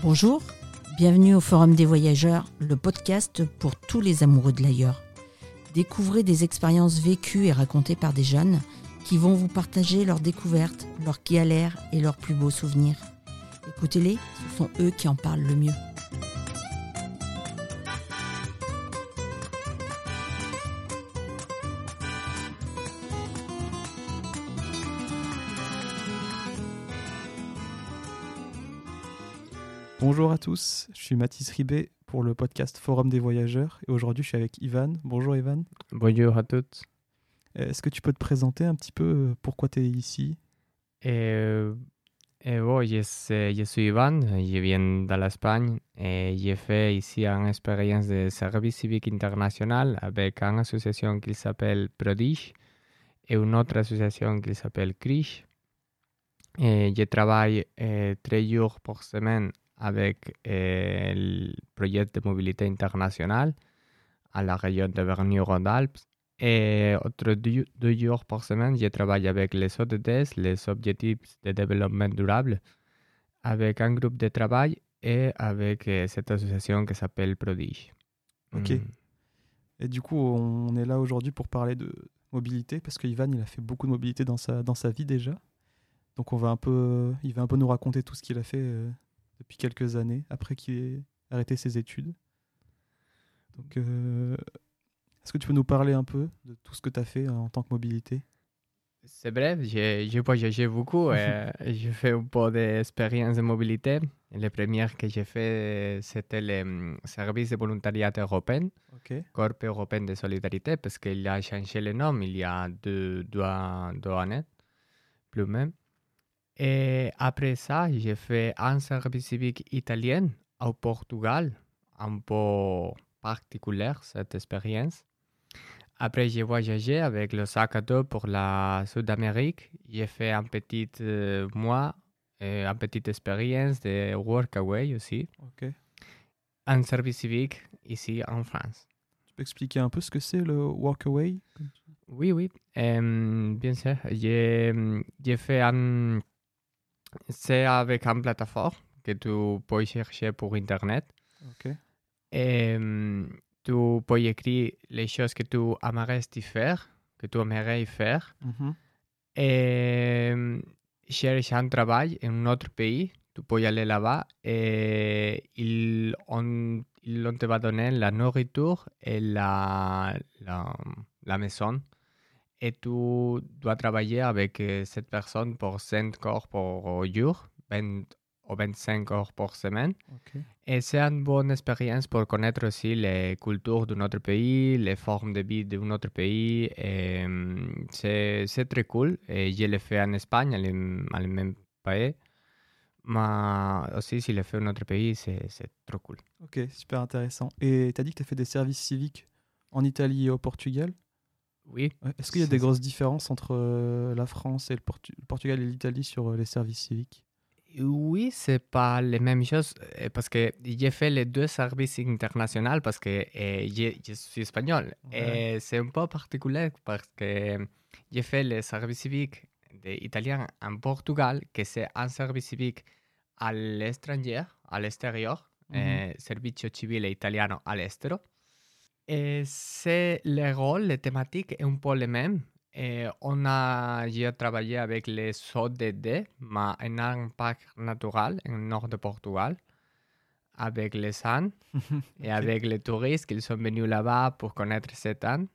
Bonjour, bienvenue au Forum des Voyageurs, le podcast pour tous les amoureux de l'ailleurs. Découvrez des expériences vécues et racontées par des jeunes qui vont vous partager leurs découvertes, leurs galères et leurs plus beaux souvenirs. Écoutez-les, ce sont eux qui en parlent le mieux. Bonjour à tous, je suis Mathis Ribet pour le podcast Forum des Voyageurs et aujourd'hui je suis avec Ivan. Bonjour Ivan. Bonjour à tous. Est-ce que tu peux te présenter un petit peu euh, pourquoi tu es ici? Eh, eh, bon, je, suis, je suis Ivan, je viens de l'Espagne et j'ai fait ici une expérience de service civique international avec une association qui s'appelle Prodige et une autre association qui s'appelle CRISH. Et je travaille eh, trois jours par semaine avec eh, le projet de mobilité internationale à la région de Vernier-Rhône-Alpes. Et autres deux, deux jours par semaine, je travaille avec les ODDs, les Objectifs de développement durable, avec un groupe de travail et avec eh, cette association qui s'appelle Prodige. Ok. Mm. Et du coup, on est là aujourd'hui pour parler de mobilité parce que Ivan, il a fait beaucoup de mobilité dans sa, dans sa vie déjà. Donc on va un peu, il va un peu nous raconter tout ce qu'il a fait euh, depuis quelques années après qu'il ait arrêté ses études. Donc, euh, est-ce que tu peux nous parler un peu de tout ce que tu as fait en tant que mobilité? C'est bref, j'ai voyagé beaucoup et j'ai fait un peu d'expérience de mobilité. Les premières que j'ai fait, c'était le mm, service de volontariat européen, Ok. Corps européen de solidarité, parce qu'il a changé le nom il y a deux, deux, deux années, plus même. Et après ça, j'ai fait un service civique italien au Portugal, un peu particulier cette expérience. Après, j'ai voyagé avec le sac à dos pour la Sud-Amérique. J'ai fait un petit euh, mois, euh, une petite expérience de workaway aussi, Ok. un service civique ici en France. Tu peux expliquer un peu ce que c'est le Walkaway Oui, oui, euh, bien sûr. J'ai fait un... C'est avec une plateforme que tu peux chercher pour Internet. Ok. Et hum, tu peux écrire les choses que tu aimerais faire, que tu aimerais faire. Et chercher un travail en un autre pays. Tu peux y aller là-bas et ils, on, ils on te va donner la nourriture et la, la, la maison. Et tu dois travailler avec euh, cette personne pour 5 heures par jour, 20 ou 25 heures par semaine. Ok. Et c'est une bonne expérience pour connaître aussi les cultures d'un autre pays, les formes de vie d'un autre pays. Hum, c'est très cool. Et je l'ai fait en Espagne, à le, le même pays. Mais aussi, si je l'ai fait en autre pays, c'est trop cool. Ok, super intéressant. Et tu as dit que tu as fait des services civiques en Italie et au Portugal? Oui, Ouais, Est-ce qu'il y a des grosses différences entre euh, la France et le, Portu- le Portugal et l'Italie sur euh, les services civiques? Oui, c'est pas les mêmes choses euh, parce que j'ai fait les deux services internationaux parce que je, je suis espagnol. Ouais. Et c'est un peu particulier parce que j'ai fait le service civique de italien en Portugal, que c'est un service civique à l'étranger, à l'extérieur, Mhm. eh, servizio civile italiano all'estero. Et c'est le rôle, les thématiques est un peu les mêmes. Et on a, j'ai travaillé avec les ODD, mais un parc naturel, en nord de Portugal, avec les ânes et avec les touristes qui sont venus là-bas pour connaître cet âne.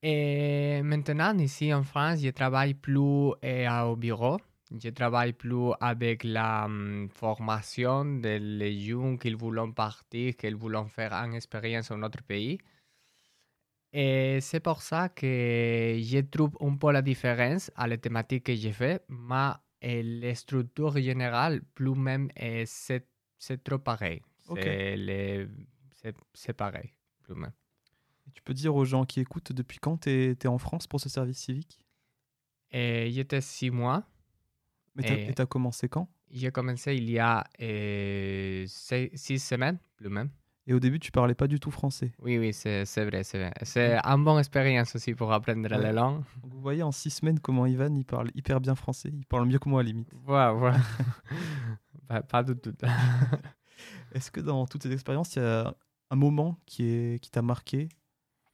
Et maintenant, ici en France, je travaille plus eh, au bureau. Je travaille plus avec la hum, formation des jeunes qui veulent partir, qui veulent faire une expérience en notre pays. Et c'est pour ça que je trouve un peu la différence à les thématiques que j'ai fait, mais eh, les structures générales, plus même, eh, c'est c'est trop pareil. C'est les- c'est- c'est pareil, plus même. Et Tu peux dire aux gens qui écoutent depuis quand tu es, en France pour ce service civique? Et j'étais six mois. Mais t'as- Et- Et tu as commencé quand? J'ai commencé il y a eh, six, six semaines, plus même. Et au début, tu parlais pas du tout français. Oui, oui, c'est vrai, c'est vrai. C'est une bonne expérience aussi pour apprendre Ouais. la langue. Vous voyez en six semaines comment Ivan, il parle hyper bien français. Il parle mieux que moi à la limite. Voilà, voilà. pas, pas du tout. Est-ce que dans toutes ces expériences, il y a un moment qui est qui t'a marqué,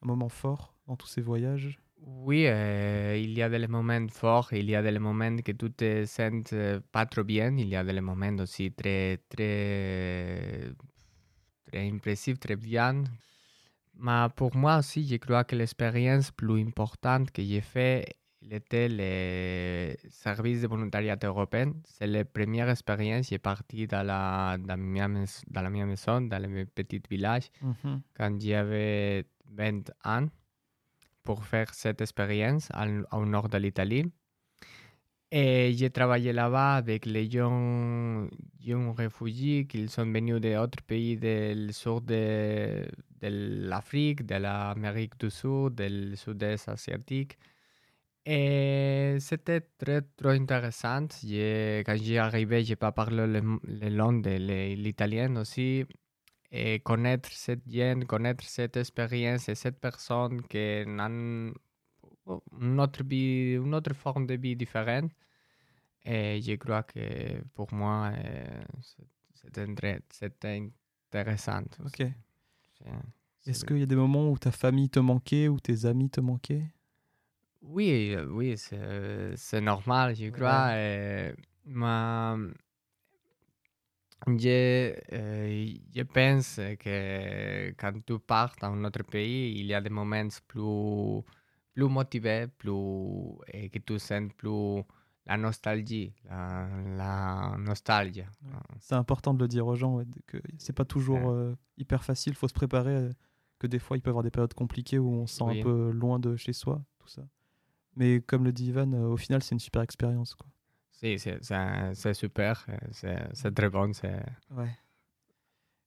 un moment fort dans tous ces voyages? Oui, euh, il y a des moments forts, il y a des moments que tu te sens euh, pas trop bien, il y a des moments aussi très, très, très impressifs, très bien. Mais pour moi aussi, je crois que l'expérience plus importante que j'ai faite était le service de volontariat européen. C'est la première expérience. J'ai parti dans la, dans, ma, dans la maison, dans le petit village, Mhm. quand j'avais 20 ans, pour faire cette expérience au nord de l'Italie. Et j'ai travaillé là-bas avec les jeunes, jeunes réfugiés qui sont venus d'autres pays du sud de, l'Afrique, de l'Amérique du Sud, du sud-est asiatique. Et c'était très, très intéressant. Quand j'ai arrivé, je n'ai pas parlé le, le langue de l'italien aussi. Et connaître cette gente, connaître cette expérience et cette personne qui ont une autre, vie, une autre forme de vie différente. Et je crois que pour moi, euh, c'est- intéressant. Ok. Est-ce qu'il y a des moments où ta famille te manquait, ou tes amis te manquaient? Oui, euh, oui, c'est c'est normal, je crois. euh, mais je, euh, je pense que quand tu pars dans un autre pays, il y a des moments plus, plus motivés, plus, et que tu sens plus la nostalgie, la, la nostalgie. C'est important de le dire aux gens, ouais, que c'est pas toujours Ouais. euh, hyper facile, faut se préparer, euh, que des fois il peut y avoir des périodes compliquées où on se sent Oui. un peu loin de chez soi, tout ça. Mais comme le dit Ivan, euh, au final c'est une super expérience. Quoi. Si, c'est super, c'est très bon. Ouais.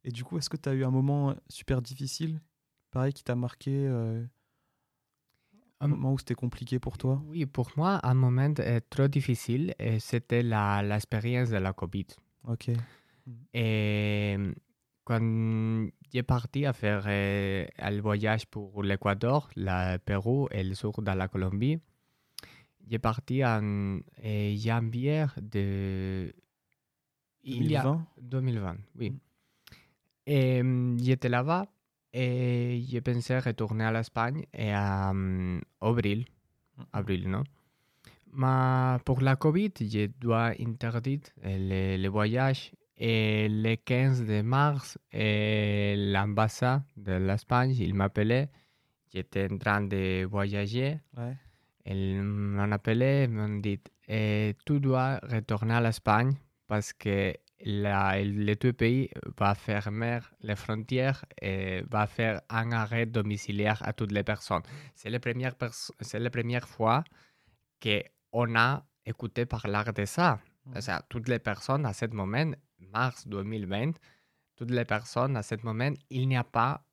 Et du coup, est-ce que tu as eu un moment super difficile, pareil, qui t'a marqué, euh, un Hum. moment où c'était compliqué pour toi? Oui, pour moi, un moment euh, trop difficile, euh, c'était l'expérience de la COVID. Ok. Et quand j'ai parti à faire euh, un voyage pour l'Équateur, le Pérou et le sud de la Colombie, j'ai parti en euh, janvier de il y a- 2020 2020, oui. Mm. Et j'étais là-bas et j'ai pensé retourner à l'Espagne et à hum, avril, Mm. avril, non? Mais pour la Covid, je dois interdire le, le voyage. Et le 15 de mars, et l'ambassade de l'Espagne, il m'appelait. J'étais en train de voyager. Ouais. Ils m'ont appelé, m'ont dit eh, Tu dois retourner à l'Espagne parce que la, le deux pays va fermer les frontières et va faire un arrêt domiciliaire à toutes les personnes. C'est la première, la première fois qu'on a écouté parler de ça. O sea, toutes les personnes à ce moment, mars 2020, toutes les personnes à ce moment, il n'y a pas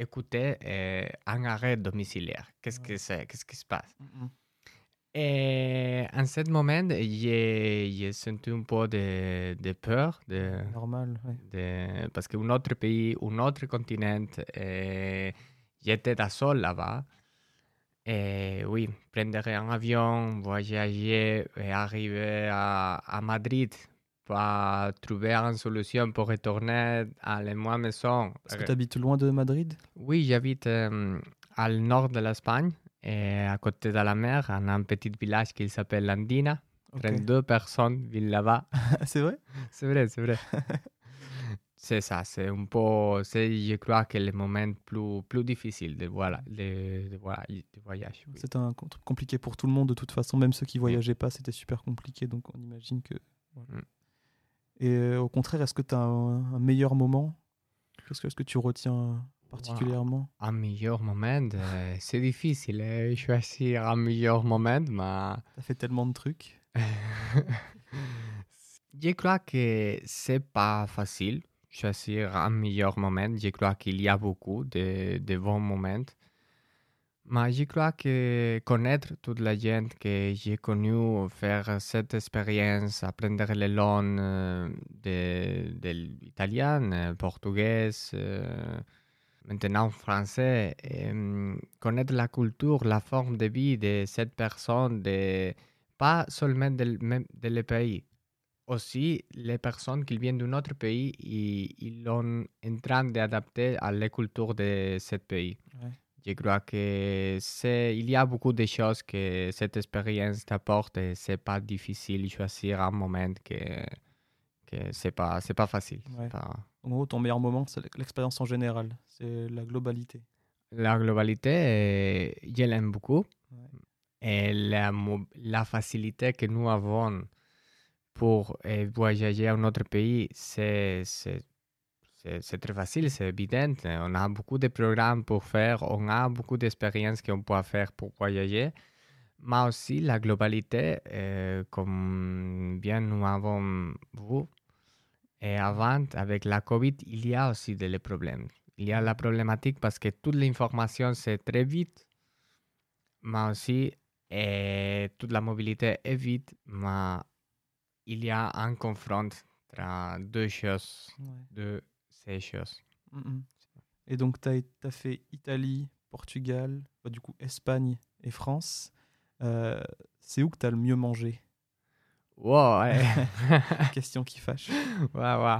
écouté euh, un arrêt domiciliaire. Qu'est-ce que c'est? Qu'est-ce qui se passe? Mhm. Et en ce moment, j'ai j'ai senti un peu de, de peur, de, Normal, ouais. de- parce qu'un autre pays, un autre continent, et j'étais tout seul là-bas. Et oui, prendre un avion, voyager et arriver à, à Madrid pour trouver une solution pour retourner à la maison. Est-ce que tu habites loin de Madrid? Oui, j'habite euh, au nord de l'Espagne, et à côté de la mer, dans un petit village qui s'appelle Andina. Ok. 32 personnes vivent là-bas. c'est vrai? C'est vrai, c'est vrai. c'est ça, c'est un peu, c'est, je crois que le moment plus, plus difficile de, voilà, de, de, voilà, de voyage. oui. C'était un truc compliqué pour tout le monde de toute façon, même ceux qui voyageaient pas, c'était super compliqué, donc on imagine que. voilà. Mm. Et euh, au contraire, est-ce que tu as un, un meilleur moment? Qu'est-ce que, est-ce que tu retiens particulièrement? Un meilleur moment, euh, c'est difficile choisir un meilleur moment, mais as fait tellement de trucs. je crois que c'est pas facile choisir un meilleur moment. Je crois qu'il y a beaucoup de, de bons moments. Mais je crois que connaître toute la gente que j'ai connue, faire cette expérience, apprendre les langues euh, de, de l'italien, euh, portugais, euh, maintenant français, hum, connaître la culture, la forme de vie de cette personne, de, pas seulement de, même le pays, aussi, les personnes qui viennent d'un autre pays, ils, ils sont en train d'adapter à la culture de ce pays. Je crois que c'est, il y a beaucoup de choses que cette expérience t'apporte et c'est pas difficile de choisir un moment que, que c'est pas, c'est pas facile. Ouais. Pas- En gros, ton meilleur moment, c'est l'expérience en général. C'est la globalité. La globalité, euh, je l'aime beaucoup. Ouais. Et la, la facilité que nous avons pour euh, voyager à un autre pays, c'est c'est- c'est- très facile, c'est évident. On a beaucoup de programmes pour faire, on a beaucoup d'expériences qu'on peut faire pour voyager. Mais aussi la globalité, euh, comme bien nous avons vu, et avant, avec la COVID, il y a aussi des problèmes. Il y a la problématique parce que toute l'information, c'est très vite, mais aussi eh, toute la mobilité est vite, mais il y a un confront entre deux choses, Ouais. Ces choses. Mhm. Et donc, tu as, fait Italie, Portugal, bah, du coup Espagne et France. Euh, c'est où que tu as le mieux mangé? Wow, ouais. Question qui fâche. ouais.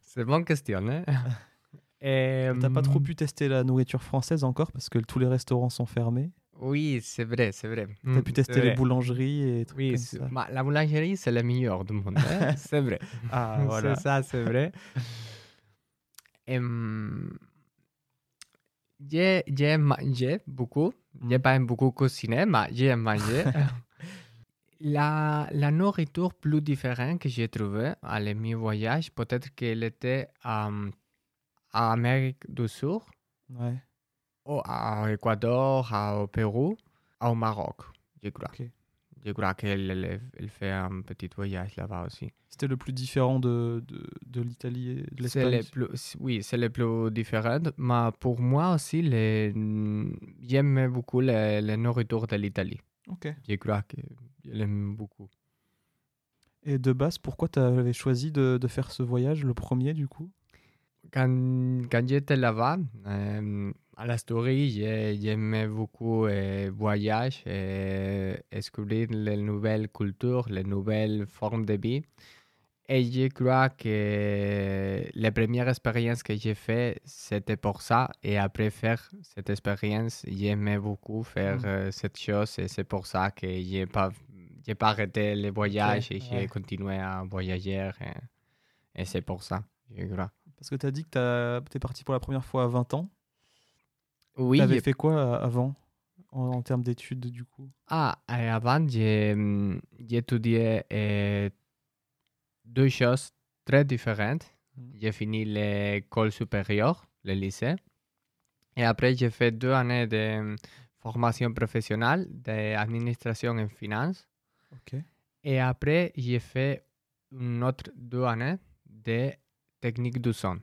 C'est bonne question. Hein? Et, T'as pas trop pu tester la nourriture française encore parce que tous les restaurants sont fermés? Oui, c'est vrai, c'est vrai. T'as Mm, pu c'est tester les boulangeries et trucs Oui, comme ça? la boulangerie, c'est le meilleur du monde. hein, c'est vrai. Ah, voilà. C'est ça, c'est vrai. J'ai j'ai mangé beaucoup. J'ai Mm. pas beaucoup cuisiné, mais j'ai mangé. la, la nourriture plus différente que j'ai trouvée à mes voyages, peut-être qu'elle était euh, à Amérique du Sud, Ouais. au à Équateur, au Pérou, au Maroc, je crois. Je crois qu'elle elle, elle fait un petit voyage là-bas aussi. C'était le plus différent de, de, de l'Italie et de l'Espagne? oui, c'est le plus différent. Mais pour moi aussi, les- j'aime beaucoup la, la nourriture de l'Italie. Ok. Je crois que je l'aime beaucoup. Et de base, pourquoi tu avais choisi de, de faire ce voyage, le premier du coup? Quand, quand j'étais là-bas, euh, à la story, j'ai- j'aimais beaucoup euh, voyager et découvrir les nouvelles cultures, les nouvelles formes de vie. Et je crois que la première expérience que j'ai faite, c'était pour ça. Et après faire cette expérience, j'aimais beaucoup faire Mm. euh, cette chose. Et c'est pour ça que je n'ai pas, j'ai pas arrêté les voyages et j'ai ouais. continué à voyager. Et, et c'est pour ça, je crois. Parce que tu as dit que tu es parti pour la première fois à 20 ans. Oui, tu avais fait quoi euh, avant, en, en termes d'études du coup? Ah, avant, j'ai hum, j'ai étudié euh, deux choses très différentes. Mhm. J'ai fini l'école supérieure, le lycée. Et après, j'ai fait deux années de hum, formation professionnelle d'administration et finance. Ok. Et après, j'ai fait une autre deux années de technique du son.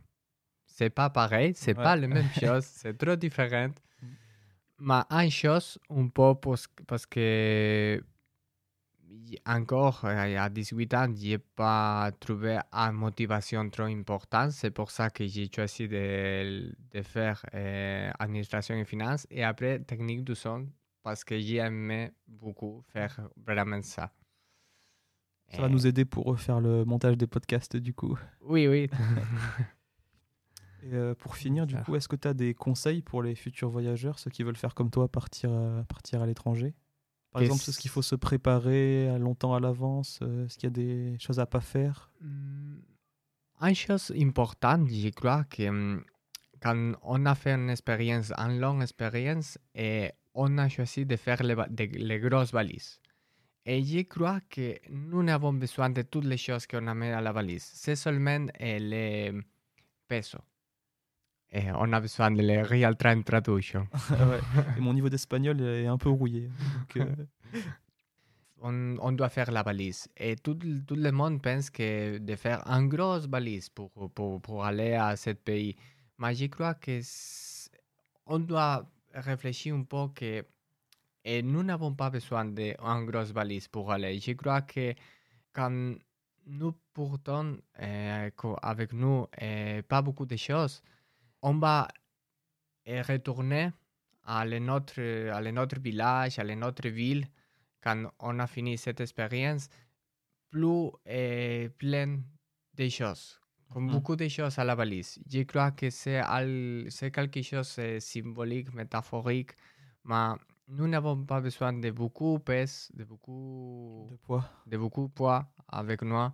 C'est pas pareil, c'est Ouais. pas la même chose, c'est trop différent. Mm. Mais une chose, un peu parce, que encore à 18 ans, j'ai pas trouvé une motivation trop importante. C'est pour ça que j'ai choisi de, de faire euh, administration et finance et après technique du son parce que j'ai aimé beaucoup faire vraiment ça. Ça va nous aider pour refaire le montage des podcasts du coup. Oui, oui. Et euh, pour finir, du coup, est-ce que tu as des conseils pour les futurs voyageurs, ceux qui veulent faire comme toi, partir, euh, partir à l'étranger? Par exemple, est-ce qu'il faut se préparer à longtemps à l'avance euh, Est-ce qu'il y a des choses à pas faire? Mm, Une chose importante, je crois que mm, quand on a fait une expérience, une longue expérience, et on a choisi de faire les, grosses valises. Et je crois que nous n'avons besoin de toutes les choses qu'on a mis à la valise. C'est seulement eh, les pesos. Et on a besoin de les real time traduction. Ouais. Et mon niveau d'espagnol est un peu rouillé. donc, euh, on, on doit faire la valise. Et tout, le monde pense que de faire une grosse valise pour, pour, pour aller à ce pays. Mais je crois que on doit réfléchir un peu que et nous n'avons pas besoin d'une grosse valise pour aller. Je crois que quand nous portons euh, avec nous euh, pas beaucoup de choses, on va euh, retourner à notre, à le notre village, à notre ville quand on a fini cette expérience plus et plein de choses, comme Mhm. beaucoup de choses à la valise. Je crois que c'est quelque chose de symbolique, métaphorique, mais nous n'avons pas besoin de beaucoup pèse, de beaucoup De poids. de beaucoup poids avec nous.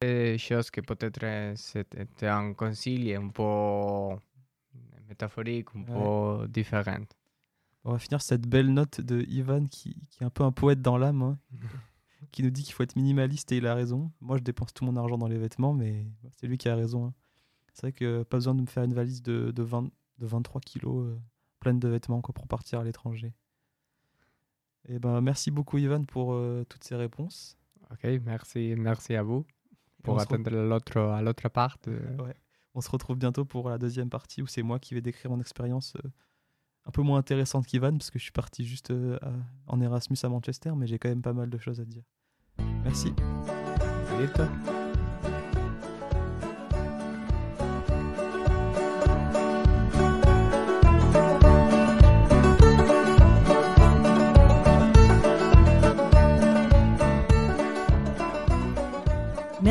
Des choses que peut-être c'était un concile un peu métaphorique, un peu différent. On va finir cette belle note de Ivan qui, qui est un peu un poète dans l'âme, hein, qui nous dit qu'il faut être minimaliste et il a raison. Moi, je dépense tout mon argent dans les vêtements, mais c'est lui qui a raison. hein. C'est vrai que pas besoin de me faire une valise de, de, 20, de 23 kilos euh, pleine de vêtements quoi, pour partir à l'étranger. Et ben, merci beaucoup, Ivan, pour euh, toutes ces réponses. Ok, merci, merci à vous pour on, se attendre l'autre, à l'autre part. ouais. on se retrouve bientôt pour la deuxième partie où c'est moi qui vais décrire mon expérience euh, un peu moins intéressante qu'Ivan parce que je suis parti juste euh, à- en Erasmus à Manchester, mais j'ai quand même pas mal de choses à dire. Merci.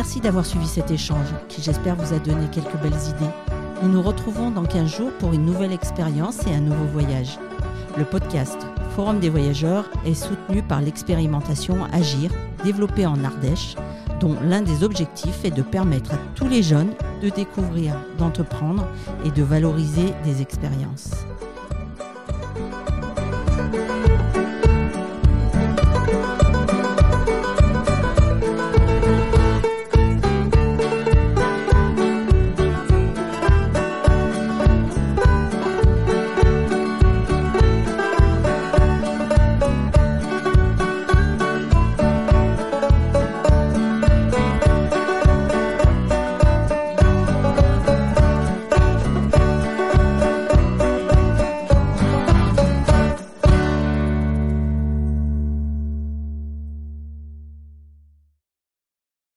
Merci d'avoir suivi cet échange qui j'espère vous a donné quelques belles idées. Nous nous retrouvons dans 15 jours pour une nouvelle expérience et un nouveau voyage. Le podcast Forum des voyageurs est soutenu par l'expérimentation Agir, développée en Ardèche, dont l'un des objectifs est de permettre à tous les jeunes de découvrir, d'entreprendre et de valoriser des expériences.